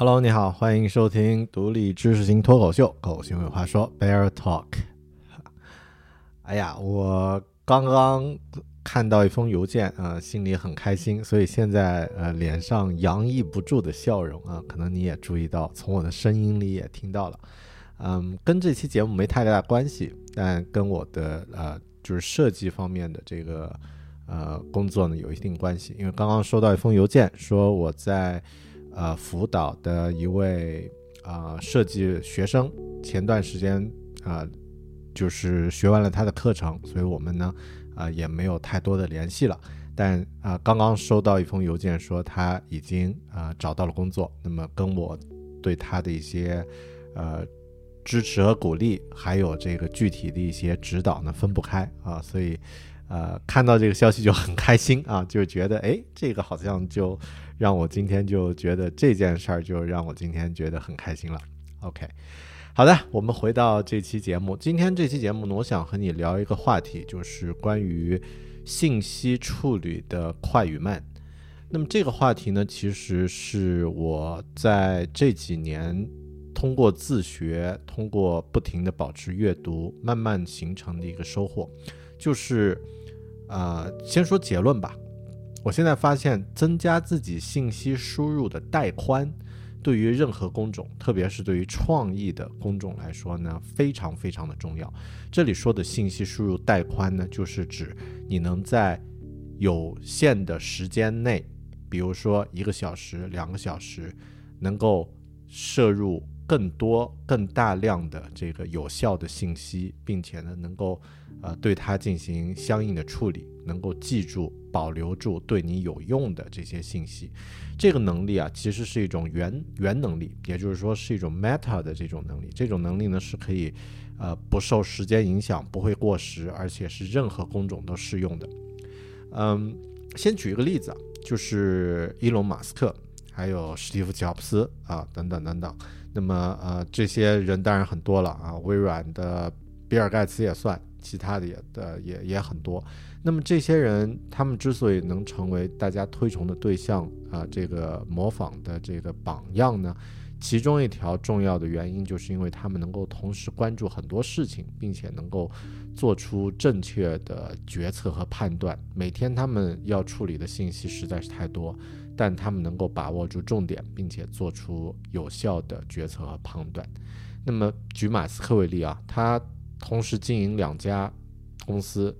Hello，你好，欢迎收听独立知识型脱口秀《狗熊有话说》Bear Talk。哎呀，我刚刚看到一封邮件啊、心里很开心，所以现在呃脸上洋溢不住的笑容啊，可能你也注意到，从我的声音里也听到了。嗯，跟这期节目没太大关系，但跟我的呃就是设计方面的这个呃工作呢有一定关系，因为刚刚收到一封邮件，说我在呃辅导的一位啊、设计学生，前段时间啊、就是学完了他的课程，所以我们呢啊、也没有太多的联系了。但啊、刚刚收到一封邮件说他已经啊、找到了工作，那么跟我对他的一些呃支持和鼓励，还有这个具体的一些指导呢分不开啊，所以呃看到这个消息就很开心啊，就觉得哎这个好像就让我今天就觉得这件事儿就让我今天觉得很开心了。OK，好的，我们回到这期节目。今天这期节目呢，我想和你聊一个话题，就是关于信息处理的快与慢。那么这个话题呢，其实是我在这几年通过自学，通过不停的保持阅读，慢慢形成的一个收获。就是，呃，先说结论吧。我现在发现，增加自己信息输入的带宽，对于任何工种，特别是对于创意的工种来说呢，非常非常的重要。这里说的信息输入带宽呢，就是指你能在有限的时间内，比如说一个小时、两个小时，能够摄入更多、更大量的这个有效的信息，并且呢，能够呃对它进行相应的处理，能够记住、保留住对你有用的这些信息。这个能力啊，其实是一种原原能力，也就是说是一种 meta 的这种能力。这种能力呢是可以呃不受时间影响，不会过时，而且是任何工种都适用的。嗯，先举一个例子啊，就是伊隆马斯克，还有史蒂夫乔布斯啊，等等等等。那么呃，这些人当然很多了啊，微软的比尔盖茨也算，其他的也的也也很多。那么这些人，他们之所以能成为大家推崇的对象啊、这个模仿的这个榜样呢，其中一条重要的原因，就是因为他们能够同时关注很多事情，并且能够做出正确的决策和判断。每天他们要处理的信息实在是太多，但他们能够把握住重点，并且做出有效的决策和判断。那么举马斯克为例啊，他同时经营两家公司，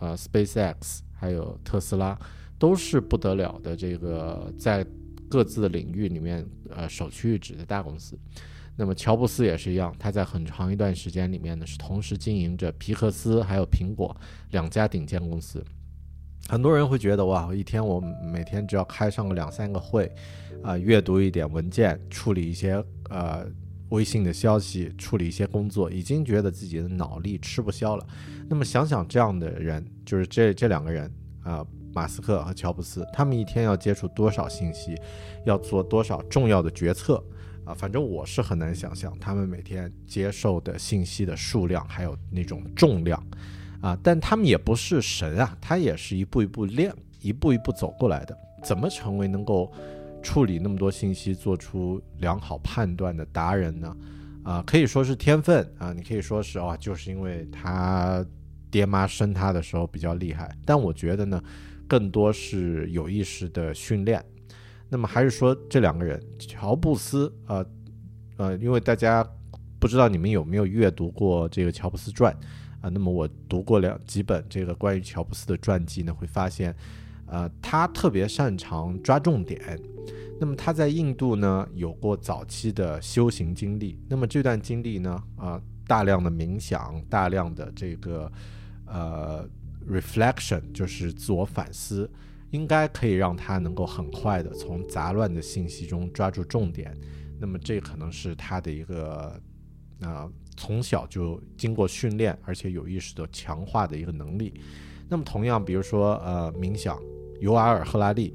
呃，SpaceX 还有特斯拉，都是不得了的这个在各自的领域里面呃首屈一指的大公司。那么乔布斯也是一样，他在很长一段时间里面呢，是同时经营着皮克斯还有苹果两家顶尖公司。很多人会觉得哇，一天我每天只要开上个两三个会，啊，阅读一点文件，处理一些呃微信的消息，处理一些工作，已经觉得自己的脑力吃不消了。那么想想这样的人，就是这这两个人啊，马斯克和乔布斯，他们一天要接触多少信息，要做多少重要的决策啊？反正我是很难想象他们每天接受的信息的数量，还有那种重量。啊，但他们也不是神啊，他也是一步一步练，一步一步走过来的。怎么成为能够处理那么多信息、做出良好判断的达人呢？啊，可以说是天分啊，你可以说是哦，就是因为他爹妈生他的时候比较厉害。但我觉得呢，更多是有意识的训练。那么还是说这两个人，乔布斯啊，呃，因为大家不知道你们有没有阅读过这个乔布斯传。啊，那么我读过两几本这个关于乔布斯的传记呢，会发现，呃，他特别擅长抓重点。那么他在印度呢有过早期的修行经历，那么这段经历呢，啊，大量的冥想，大量的这个呃 reflection，就是自我反思，应该可以让他能够很快的从杂乱的信息中抓住重点。那么这可能是他的一个啊。从小就经过训练，而且有意识的强化的一个能力。那么，同样，比如说，呃，冥想，尤瓦尔·赫拉利，《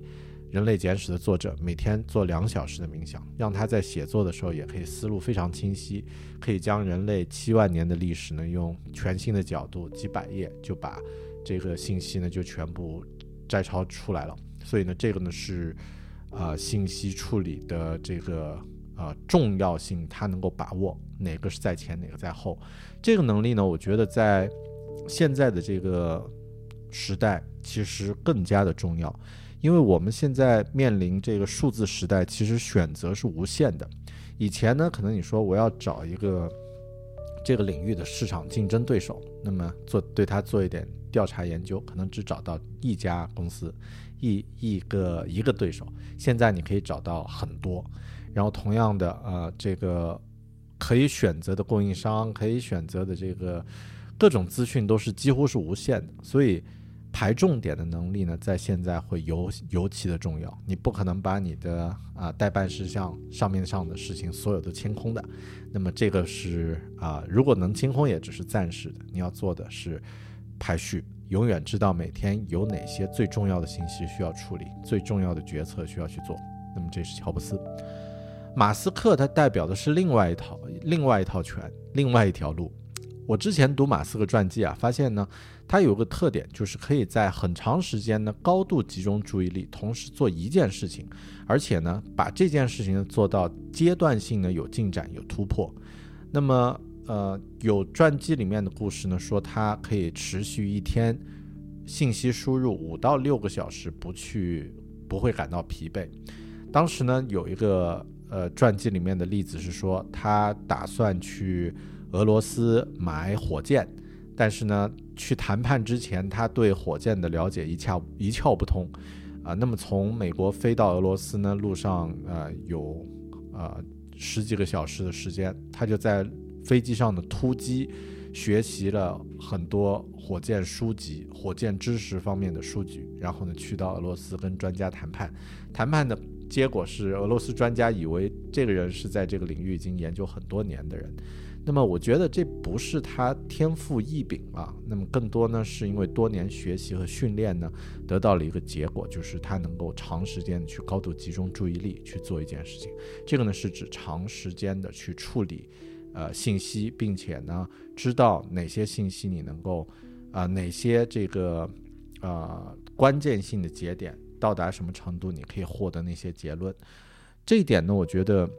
人类简史》的作者，每天做两小时的冥想，让他在写作的时候也可以思路非常清晰，可以将人类七万年的历史呢，用全新的角度，几百页就把这个信息呢就全部摘抄出来了。所以呢，这个呢是啊，信息处理的这个。呃，重要性他能够把握哪个是在前，哪个在后，这个能力呢？我觉得在现在的这个时代，其实更加的重要，因为我们现在面临这个数字时代，其实选择是无限的。以前呢，可能你说我要找一个这个领域的市场竞争对手，那么做对他做一点调查研究，可能只找到一家公司，一一个一个对手。现在你可以找到很多。然后同样的，呃，这个可以选择的供应商，可以选择的这个各种资讯都是几乎是无限的，所以排重点的能力呢，在现在会尤尤其的重要。你不可能把你的啊代办事项上面上的事情所有都清空的，那么这个是啊，如果能清空，也只是暂时的。你要做的是排序，永远知道每天有哪些最重要的信息需要处理，最重要的决策需要去做。那么这是乔布斯。马斯克他代表的是另外一套另外一套拳，另外一条路。我之前读马斯克传记啊，发现呢，他有个特点，就是可以在很长时间呢高度集中注意力，同时做一件事情，而且呢把这件事情呢做到阶段性呢有进展有突破。那么呃，有传记里面的故事呢说，他可以持续一天信息输入五到六个小时，不去不会感到疲惫。当时呢有一个。呃，传记里面的例子是说，他打算去俄罗斯买火箭，但是呢，去谈判之前，他对火箭的了解一窍一窍不通，啊，那么从美国飞到俄罗斯呢，路上呃有呃十几个小时的时间，他就在飞机上的突击学习了很多火箭书籍、火箭知识方面的书籍，然后呢，去到俄罗斯跟专家谈判，谈判的。结果是，俄罗斯专家以为这个人是在这个领域已经研究很多年的人。那么，我觉得这不是他天赋异禀啊。那么，更多呢，是因为多年学习和训练呢，得到了一个结果，就是他能够长时间去高度集中注意力去做一件事情。这个呢，是指长时间的去处理呃信息，并且呢，知道哪些信息你能够啊，哪些这个呃关键性的节点。到达什么程度，你可以获得那些结论。这一点呢，我觉得，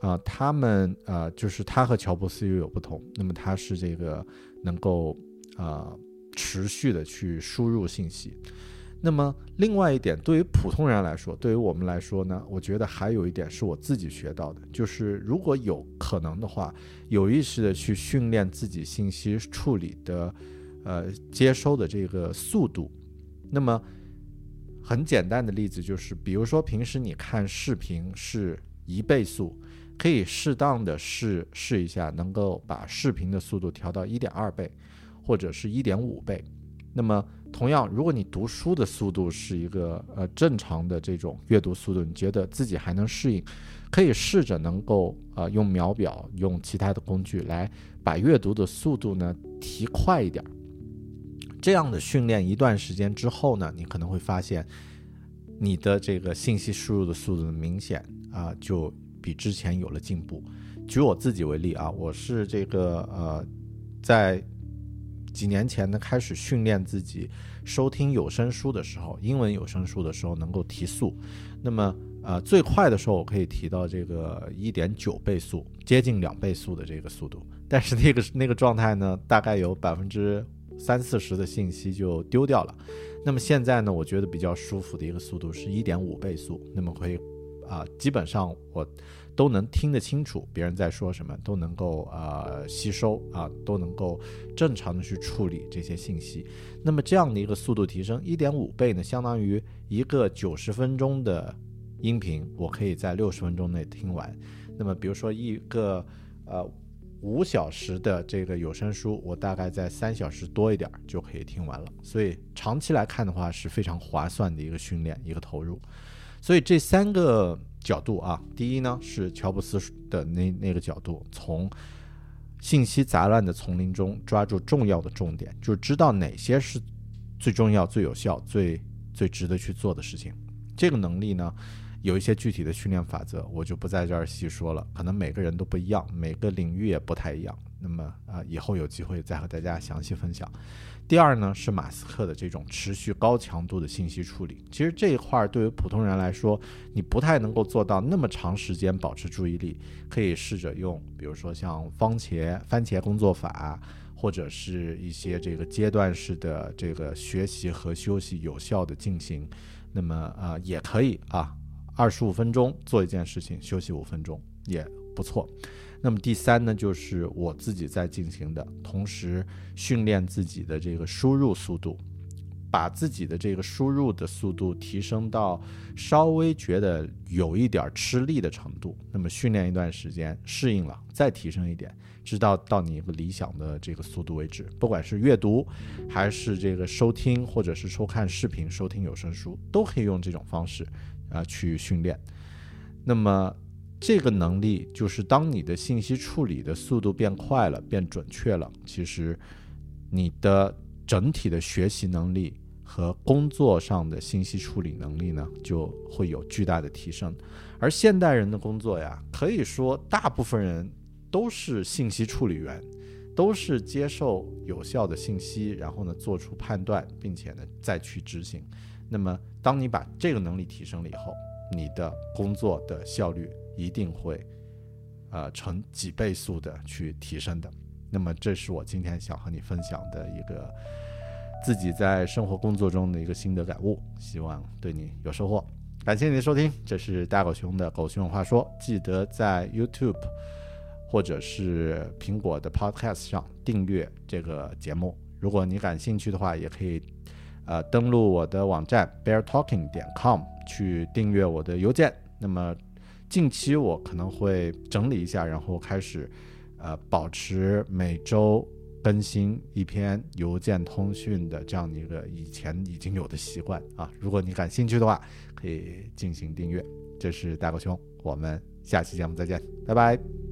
啊，他们啊，就是他和乔布斯又有不同。那么他是这个能够啊持续的去输入信息。那么另外一点，对于普通人来说，对于我们来说呢，我觉得还有一点是我自己学到的，就是如果有可能的话，有意识的去训练自己信息处理的呃接收的这个速度，那么。很简单的例子就是，比如说平时你看视频是一倍速，可以适当的试试一下，能够把视频的速度调到一点二倍，或者是一点五倍。那么同样，如果你读书的速度是一个呃正常的这种阅读速度，你觉得自己还能适应，可以试着能够呃用秒表，用其他的工具来把阅读的速度呢提快一点。这样的训练一段时间之后呢，你可能会发现你的这个信息输入的速度明显啊就比之前有了进步。举我自己为例啊，我是这个呃在。几年前呢，开始训练自己收听有声书的时候，英文有声书的时候能够提速。那么，呃，最快的时候我可以提到这个一点九倍速，接近两倍速的这个速度。但是那个那个状态呢，大概有百分之三四十的信息就丢掉了。那么现在呢，我觉得比较舒服的一个速度是一点五倍速。那么可以，啊，基本上我。都能听得清楚别人在说什么，都能够呃吸收啊，都能够正常的去处理这些信息。那么这样的一个速度提升一点五倍呢，相当于一个九十分钟的音频，我可以在六十分钟内听完。那么比如说一个呃五小时的这个有声书，我大概在三小时多一点就可以听完了。所以长期来看的话是非常划算的一个训练一个投入。所以这三个。角度啊，第一呢是乔布斯的那那个角度，从信息杂乱的丛林中抓住重要的重点，就知道哪些是最重要、最有效、最最值得去做的事情。这个能力呢，有一些具体的训练法则，我就不在这儿细说了，可能每个人都不一样，每个领域也不太一样。那么啊，以后有机会再和大家详细分享。第二呢，是马斯克的这种持续高强度的信息处理。其实这一块儿对于普通人来说，你不太能够做到那么长时间保持注意力。可以试着用，比如说像番茄番茄工作法，或者是一些这个阶段式的这个学习和休息有效的进行。那么呃，也可以啊，二十五分钟做一件事情，休息五分钟也不错。那么第三呢，就是我自己在进行的，同时训练自己的这个输入速度，把自己的这个输入的速度提升到稍微觉得有一点吃力的程度。那么训练一段时间，适应了，再提升一点，直到到你理想的这个速度为止。不管是阅读，还是这个收听，或者是收看视频、收听有声书，都可以用这种方式啊去训练。那么。这个能力就是当你的信息处理的速度变快了、变准确了，其实你的整体的学习能力和工作上的信息处理能力呢，就会有巨大的提升。而现代人的工作呀，可以说大部分人都是信息处理员，都是接受有效的信息，然后呢做出判断，并且呢再去执行。那么，当你把这个能力提升了以后，你的工作的效率。一定会，呃，成几倍速的去提升的。那么，这是我今天想和你分享的一个自己在生活工作中的一个心得感悟，希望对你有收获。感谢你的收听，这是大狗熊的狗熊话说。记得在 YouTube 或者是苹果的 Podcast 上订阅这个节目。如果你感兴趣的话，也可以呃登录我的网站 beartalking 点 com 去订阅我的邮件。那么。近期我可能会整理一下，然后开始，呃，保持每周更新一篇邮件通讯的这样的一个以前已经有的习惯啊。如果你感兴趣的话，可以进行订阅。这是大狗熊，我们下期节目再见，拜拜。